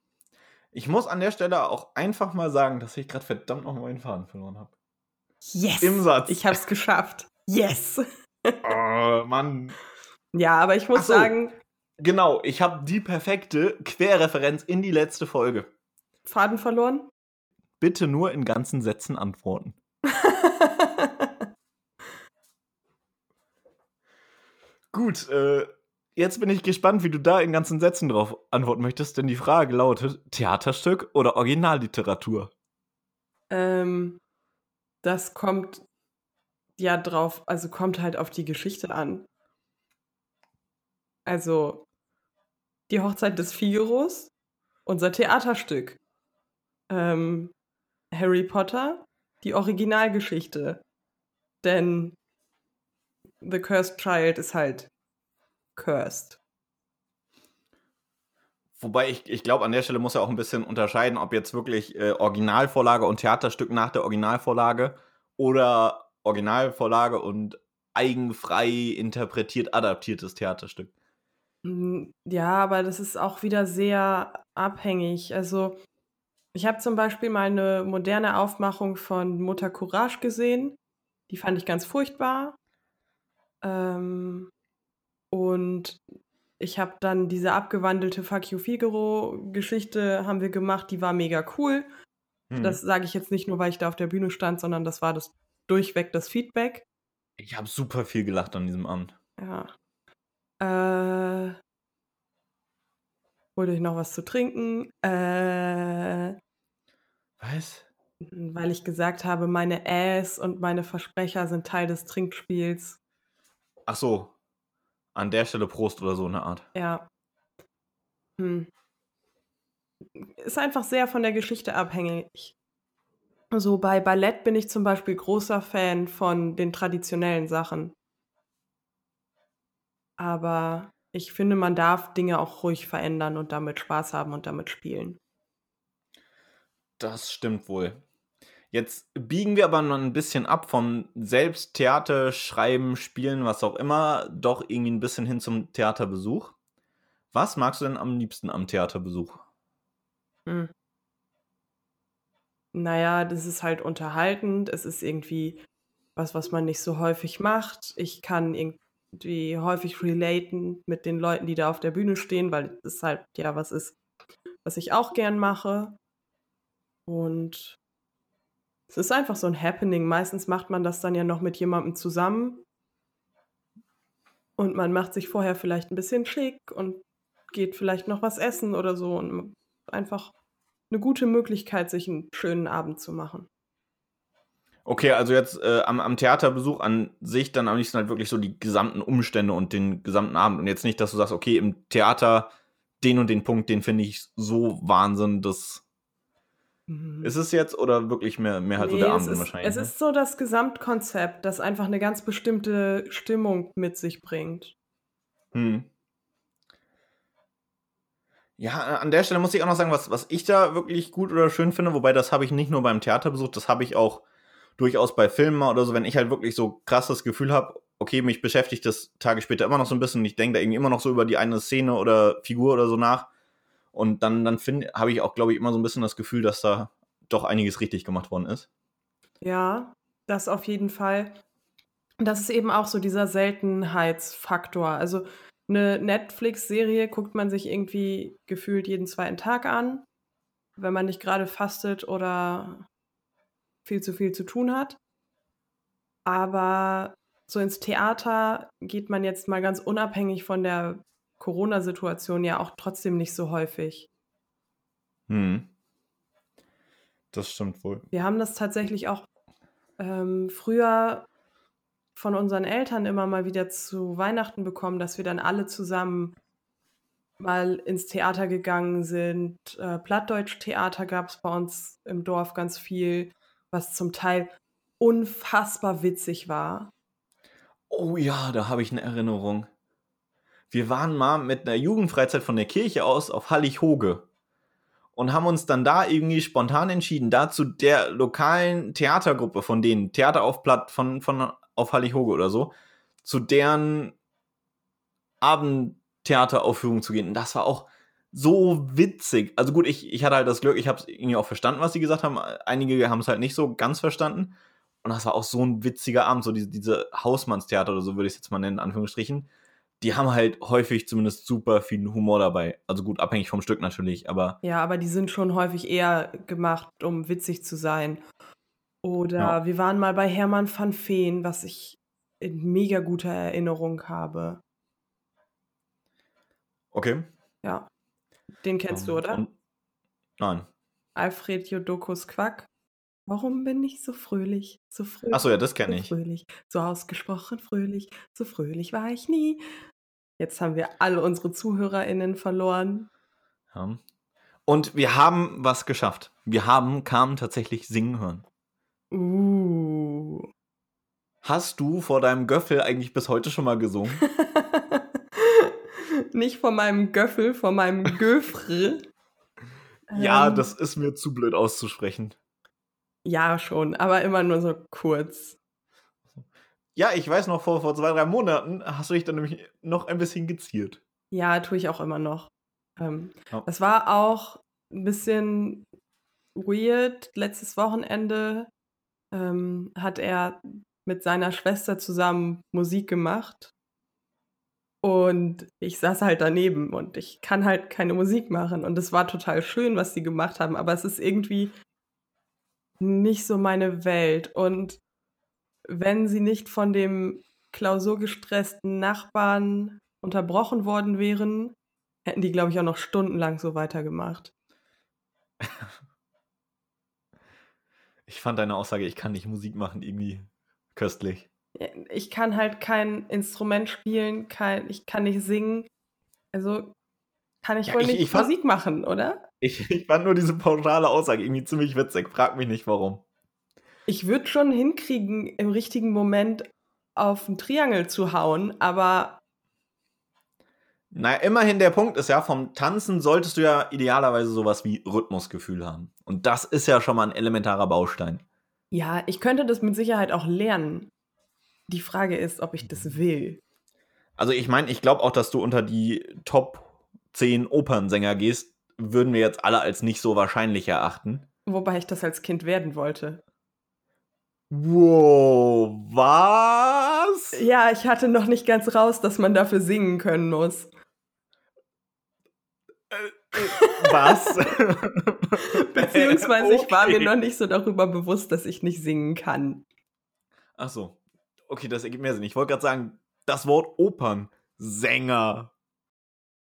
Speaker 1: Ich muss an der Stelle auch einfach mal sagen, dass ich gerade verdammt noch meinen Faden verloren habe.
Speaker 2: Yes!
Speaker 1: Im Satz.
Speaker 2: Ich habe es geschafft. Yes!
Speaker 1: oh, Mann.
Speaker 2: Ja, aber ich muss
Speaker 1: so.
Speaker 2: sagen.
Speaker 1: Genau, ich habe die perfekte Querreferenz in die letzte Folge.
Speaker 2: Faden verloren?
Speaker 1: bitte nur in ganzen Sätzen antworten. Gut, äh, jetzt bin ich gespannt, wie du da in ganzen Sätzen drauf antworten möchtest, denn die Frage lautet: Theaterstück oder Originalliteratur?
Speaker 2: Ähm, das kommt ja drauf, also kommt halt auf die Geschichte an. Also, die Hochzeit des Figaros, unser Theaterstück. Ähm, Harry Potter die Originalgeschichte. Denn The Cursed Child ist halt cursed.
Speaker 1: Wobei ich, ich glaube, an der Stelle muss er auch ein bisschen unterscheiden, ob jetzt wirklich äh, Originalvorlage und Theaterstück nach der Originalvorlage oder Originalvorlage und eigenfrei interpretiert adaptiertes Theaterstück.
Speaker 2: Hm, ja, aber das ist auch wieder sehr abhängig. Also ich habe zum Beispiel mal eine moderne Aufmachung von Mutter Courage gesehen. Die fand ich ganz furchtbar. Ähm, und ich habe dann diese abgewandelte Fuck You Figaro-Geschichte haben wir gemacht, die war mega cool. Hm. Das sage ich jetzt nicht nur, weil ich da auf der Bühne stand, sondern das war das durchweg das Feedback.
Speaker 1: Ich habe super viel gelacht an diesem Abend.
Speaker 2: Ja. Äh, Holt euch noch was zu trinken. Äh,
Speaker 1: was?
Speaker 2: Weil ich gesagt habe, meine Äs und meine Versprecher sind Teil des Trinkspiels.
Speaker 1: Ach so. An der Stelle Prost oder so eine Art.
Speaker 2: Ja. Hm. Ist einfach sehr von der Geschichte abhängig. So bei Ballett bin ich zum Beispiel großer Fan von den traditionellen Sachen. Aber ich finde, man darf Dinge auch ruhig verändern und damit Spaß haben und damit spielen.
Speaker 1: Das stimmt wohl. Jetzt biegen wir aber noch ein bisschen ab vom Selbsttheater, Schreiben, Spielen, was auch immer, doch irgendwie ein bisschen hin zum Theaterbesuch. Was magst du denn am liebsten am Theaterbesuch?
Speaker 2: Hm. Naja, das ist halt unterhaltend. Es ist irgendwie was, was man nicht so häufig macht. Ich kann irgendwie häufig relaten mit den Leuten, die da auf der Bühne stehen, weil es halt ja was ist, was ich auch gern mache. Und es ist einfach so ein Happening. Meistens macht man das dann ja noch mit jemandem zusammen. Und man macht sich vorher vielleicht ein bisschen schick und geht vielleicht noch was essen oder so. Und einfach eine gute Möglichkeit, sich einen schönen Abend zu machen.
Speaker 1: Okay, also jetzt äh, am, am, Theaterbesuch an sich dann am liebsten halt wirklich so die gesamten Umstände und den gesamten Abend. Und jetzt nicht, dass du sagst, okay, im Theater den und den Punkt, den finde ich so Wahnsinn, dass. Mhm. Ist es jetzt oder wirklich mehr, mehr halt nee, so der Abend wahrscheinlich?
Speaker 2: Es ne? ist so das Gesamtkonzept, das einfach eine ganz bestimmte Stimmung mit sich bringt. Hm.
Speaker 1: Ja, an der Stelle muss ich auch noch sagen, was, was ich da wirklich gut oder schön finde, wobei das habe ich nicht nur beim Theaterbesuch, das habe ich auch durchaus bei Filmen oder so, wenn ich halt wirklich so krasses Gefühl habe, okay, mich beschäftigt das Tage später immer noch so ein bisschen und ich denke da irgendwie immer noch so über die eine Szene oder Figur oder so nach. Und dann, dann habe ich auch, glaube ich, immer so ein bisschen das Gefühl, dass da doch einiges richtig gemacht worden ist.
Speaker 2: Ja, das auf jeden Fall. Das ist eben auch so dieser Seltenheitsfaktor. Also eine Netflix-Serie guckt man sich irgendwie gefühlt jeden zweiten Tag an, wenn man nicht gerade fastet oder viel zu viel zu tun hat. Aber so ins Theater geht man jetzt mal ganz unabhängig von der Corona-Situation ja auch trotzdem nicht so häufig.
Speaker 1: Hm. Das stimmt wohl.
Speaker 2: Wir haben das tatsächlich auch ähm, früher von unseren Eltern immer mal wieder zu Weihnachten bekommen, dass wir dann alle zusammen mal ins Theater gegangen sind. Äh, Plattdeutsch-Theater gab es bei uns im Dorf ganz viel was zum Teil unfassbar witzig war.
Speaker 1: Oh ja, da habe ich eine Erinnerung. Wir waren mal mit einer Jugendfreizeit von der Kirche aus auf Hallig-Hoge und haben uns dann da irgendwie spontan entschieden, da zu der lokalen Theatergruppe von denen, Theater auf Platt von, von auf Hallig-Hoge oder so, zu deren Abendtheateraufführung zu gehen. Und das war auch so witzig. Also gut, ich, ich hatte halt das Glück, ich habe es irgendwie auch verstanden, was sie gesagt haben. Einige haben es halt nicht so ganz verstanden. Und das war auch so ein witziger Abend, so diese, diese Hausmannstheater oder so würde ich es jetzt mal nennen, in Anführungsstrichen. Die haben halt häufig zumindest super viel Humor dabei. Also gut, abhängig vom Stück natürlich, aber.
Speaker 2: Ja, aber die sind schon häufig eher gemacht, um witzig zu sein. Oder ja. wir waren mal bei Hermann van Feen, was ich in mega guter Erinnerung habe.
Speaker 1: Okay.
Speaker 2: Ja. Den kennst um, du, oder? Und,
Speaker 1: nein.
Speaker 2: Alfred Jodokus Quack. Warum bin ich so fröhlich? So fröhlich.
Speaker 1: Achso, ja, das kenne
Speaker 2: so
Speaker 1: ich.
Speaker 2: Fröhlich, so ausgesprochen fröhlich. So fröhlich war ich nie. Jetzt haben wir alle unsere ZuhörerInnen verloren.
Speaker 1: Ja. Und wir haben was geschafft. Wir haben Carmen tatsächlich singen hören.
Speaker 2: Uh.
Speaker 1: Hast du vor deinem Göffel eigentlich bis heute schon mal gesungen?
Speaker 2: Nicht vor meinem Göffel, vor meinem Göfre.
Speaker 1: ja, ähm, das ist mir zu blöd auszusprechen.
Speaker 2: Ja, schon, aber immer nur so kurz.
Speaker 1: Ja, ich weiß noch, vor, vor zwei, drei Monaten hast du dich dann nämlich noch ein bisschen geziert.
Speaker 2: Ja, tue ich auch immer noch. Ähm, oh. Das war auch ein bisschen weird. Letztes Wochenende ähm, hat er mit seiner Schwester zusammen Musik gemacht. Und ich saß halt daneben und ich kann halt keine Musik machen. Und es war total schön, was sie gemacht haben, aber es ist irgendwie nicht so meine Welt. Und wenn sie nicht von dem klausurgestressten Nachbarn unterbrochen worden wären, hätten die, glaube ich, auch noch stundenlang so weitergemacht.
Speaker 1: Ich fand deine Aussage, ich kann nicht Musik machen, irgendwie köstlich
Speaker 2: ich kann halt kein Instrument spielen, kein, ich kann nicht singen. Also kann ich ja, wohl ich, nicht ich Musik fand, machen, oder?
Speaker 1: Ich, ich fand nur diese pauschale Aussage irgendwie ziemlich witzig. Frag mich nicht warum.
Speaker 2: Ich würde schon hinkriegen, im richtigen Moment auf einen Triangel zu hauen, aber.
Speaker 1: Na, immerhin der Punkt ist ja, vom Tanzen solltest du ja idealerweise sowas wie Rhythmusgefühl haben. Und das ist ja schon mal ein elementarer Baustein.
Speaker 2: Ja, ich könnte das mit Sicherheit auch lernen. Die Frage ist, ob ich das will.
Speaker 1: Also ich meine, ich glaube auch, dass du unter die Top 10 Opernsänger gehst, würden wir jetzt alle als nicht so wahrscheinlich erachten.
Speaker 2: Wobei ich das als Kind werden wollte.
Speaker 1: Wow, was?
Speaker 2: Ja, ich hatte noch nicht ganz raus, dass man dafür singen können muss.
Speaker 1: Äh, äh, was?
Speaker 2: Beziehungsweise okay. ich war mir noch nicht so darüber bewusst, dass ich nicht singen kann.
Speaker 1: Ach so okay, das ergibt mehr Sinn. Ich wollte gerade sagen, das Wort Opernsänger.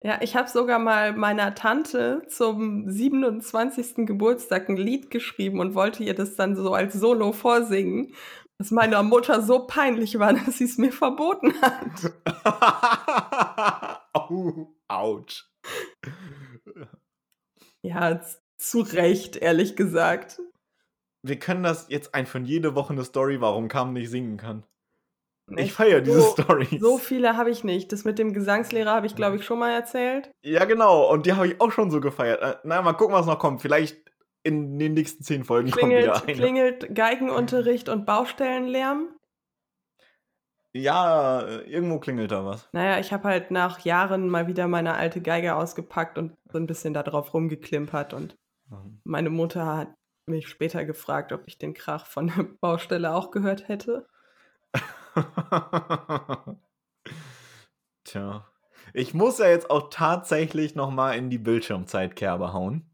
Speaker 2: Ja, ich habe sogar mal meiner Tante zum 27. Geburtstag ein Lied geschrieben und wollte ihr das dann so als Solo vorsingen, was meiner Mutter so peinlich war, dass sie es mir verboten hat.
Speaker 1: oh, ouch.
Speaker 2: Ja, zu Recht, ehrlich gesagt.
Speaker 1: Wir können das jetzt einfach jede Woche eine Story, warum Cam nicht singen kann. Ich
Speaker 2: Ich-
Speaker 1: feiere diese
Speaker 2: so-
Speaker 1: Stories.
Speaker 2: So viele habe ich nicht. Das mit dem Gesangslehrer habe ich, glaube ich, schon mal erzählt.
Speaker 1: Ja, genau. Und die habe ich auch schon so gefeiert. Äh, Na, mal gucken, was noch kommt. Vielleicht in den nächsten zehn Folgen kommt
Speaker 2: Klingelt,
Speaker 1: wieder eine.
Speaker 2: klingelt Geigenunterricht und Baustellenlärm.
Speaker 1: Ja, äh, irgendwo klingelt da was.
Speaker 2: Naja, ich habe halt nach Jahren mal wieder meine alte Geige ausgepackt und so ein bisschen da drauf rumgeklimpert. Und meine Mutter hat mich später gefragt, ob ich den Krach von der Baustelle auch gehört hätte.
Speaker 1: Tja. Ich muss ja jetzt auch tatsächlich noch mal in die Bildschirmzeitkerbe hauen.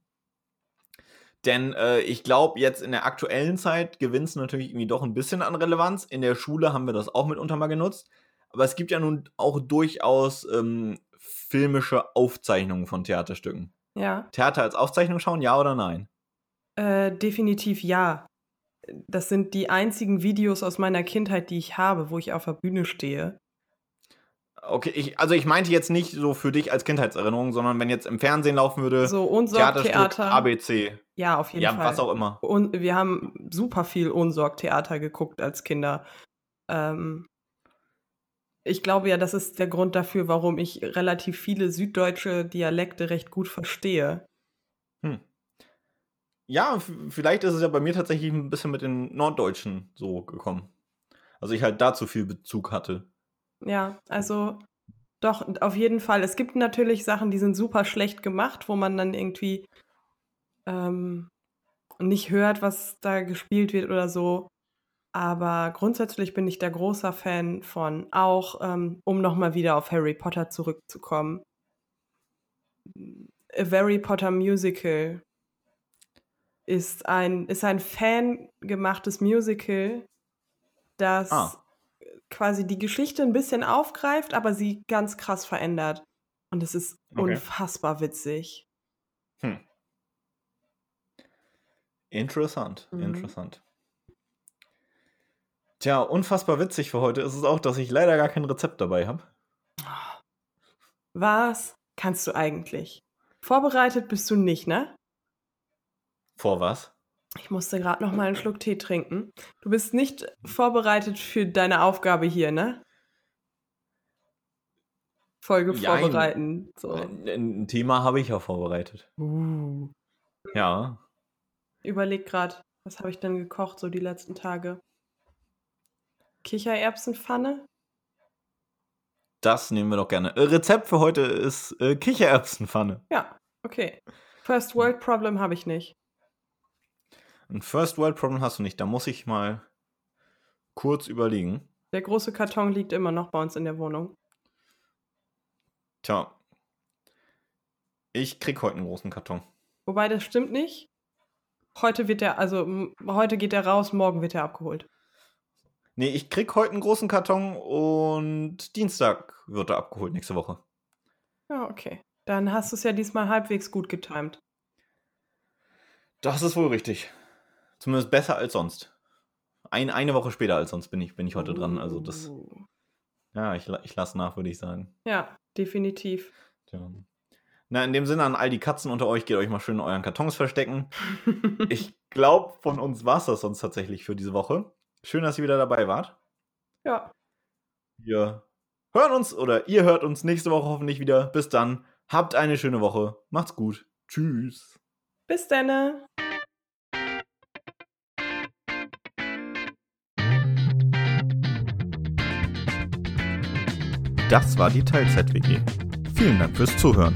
Speaker 1: Denn äh, ich glaube, jetzt in der aktuellen Zeit gewinnt es natürlich irgendwie doch ein bisschen an Relevanz. In der Schule haben wir das auch mitunter mal genutzt. Aber es gibt ja nun auch durchaus ähm, filmische Aufzeichnungen von Theaterstücken.
Speaker 2: Ja,
Speaker 1: Theater als Aufzeichnung schauen, ja oder nein?
Speaker 2: äh, definitiv ja. Das sind die einzigen Videos aus meiner Kindheit, die ich habe, wo ich auf der Bühne stehe.
Speaker 1: Okay, ich, also ich meinte jetzt nicht so für dich als Kindheitserinnerung, sondern wenn jetzt im Fernsehen laufen würde,
Speaker 2: So Unsorgtheater.
Speaker 1: ABC,
Speaker 2: Ja, auf jeden
Speaker 1: ja,
Speaker 2: Fall.
Speaker 1: was auch immer.
Speaker 2: Und wir haben super viel Unsorgtheater geguckt als Kinder. Ähm, ich glaube ja, das ist der Grund dafür, warum ich relativ viele süddeutsche Dialekte recht gut verstehe.
Speaker 1: Hm. Ja, vielleicht ist es ja bei mir tatsächlich ein bisschen mit den Norddeutschen so gekommen. Also ich halt dazu viel Bezug hatte.
Speaker 2: Ja, also doch, auf jeden Fall. Es gibt natürlich Sachen, die sind super schlecht gemacht, wo man dann irgendwie ähm, nicht hört, was da gespielt wird oder so. Aber grundsätzlich bin ich der großer Fan von auch, ähm, um nochmal wieder auf Harry Potter zurückzukommen. A Harry Potter Musical ist ein, ist ein fangemachtes Musical, das
Speaker 1: Ah.
Speaker 2: quasi die Geschichte ein bisschen aufgreift, aber sie ganz krass verändert. Und es ist
Speaker 1: Okay.
Speaker 2: unfassbar witzig.
Speaker 1: Hm. Interessant,
Speaker 2: Mhm.
Speaker 1: interessant. Tja, unfassbar witzig für heute ist es auch, dass ich leider gar kein Rezept dabei habe.
Speaker 2: Was kannst du eigentlich? Vorbereitet bist du nicht, ne?
Speaker 1: Vor was?
Speaker 2: Ich musste gerade noch mal einen Schluck Tee trinken. Du bist nicht vorbereitet für deine Aufgabe hier, ne? Folge
Speaker 1: Jein.
Speaker 2: vorbereiten. So.
Speaker 1: Ein, Thema habe ich ja vorbereitet.
Speaker 2: Uh.
Speaker 1: Ja.
Speaker 2: Überleg gerade, was habe ich denn gekocht so die letzten Tage? Kichererbsenpfanne?
Speaker 1: Das nehmen wir doch gerne. Äh, Rezept für heute ist äh, Kichererbsenpfanne.
Speaker 2: Ja, okay. First World Problem habe ich nicht.
Speaker 1: Ein First World Problem hast du nicht. Da muss ich mal kurz überlegen.
Speaker 2: Der große Karton liegt immer noch bei uns in der Wohnung.
Speaker 1: Tja. Ich krieg heute einen großen Karton.
Speaker 2: Wobei das stimmt nicht. Heute wird der, also heute geht der raus, morgen wird er abgeholt.
Speaker 1: Nee, ich krieg heute einen großen Karton und Dienstag wird er abgeholt nächste Woche.
Speaker 2: Ja, okay. Dann hast du es ja diesmal halbwegs gut getimt.
Speaker 1: Das ist wohl richtig. Zumindest besser als sonst. Ein, eine Woche später als sonst bin ich, bin ich heute dran. Also das,
Speaker 2: Uh.
Speaker 1: ja, ich, ich lasse nach, würde ich sagen.
Speaker 2: Ja, definitiv.
Speaker 1: Tja. Na, in dem Sinne an all die Katzen unter euch, geht euch mal schön in euren Kartons verstecken. Ich glaube, von uns war es das sonst tatsächlich für diese Woche. Schön, dass ihr wieder dabei wart.
Speaker 2: ja,
Speaker 1: Wir hören uns oder ihr hört uns nächste Woche hoffentlich wieder. Bis dann. Habt eine schöne Woche. Macht's gut. Tschüss.
Speaker 2: bis dann.
Speaker 1: Das war die Teilzeit-WG. Vielen Dank fürs Zuhören.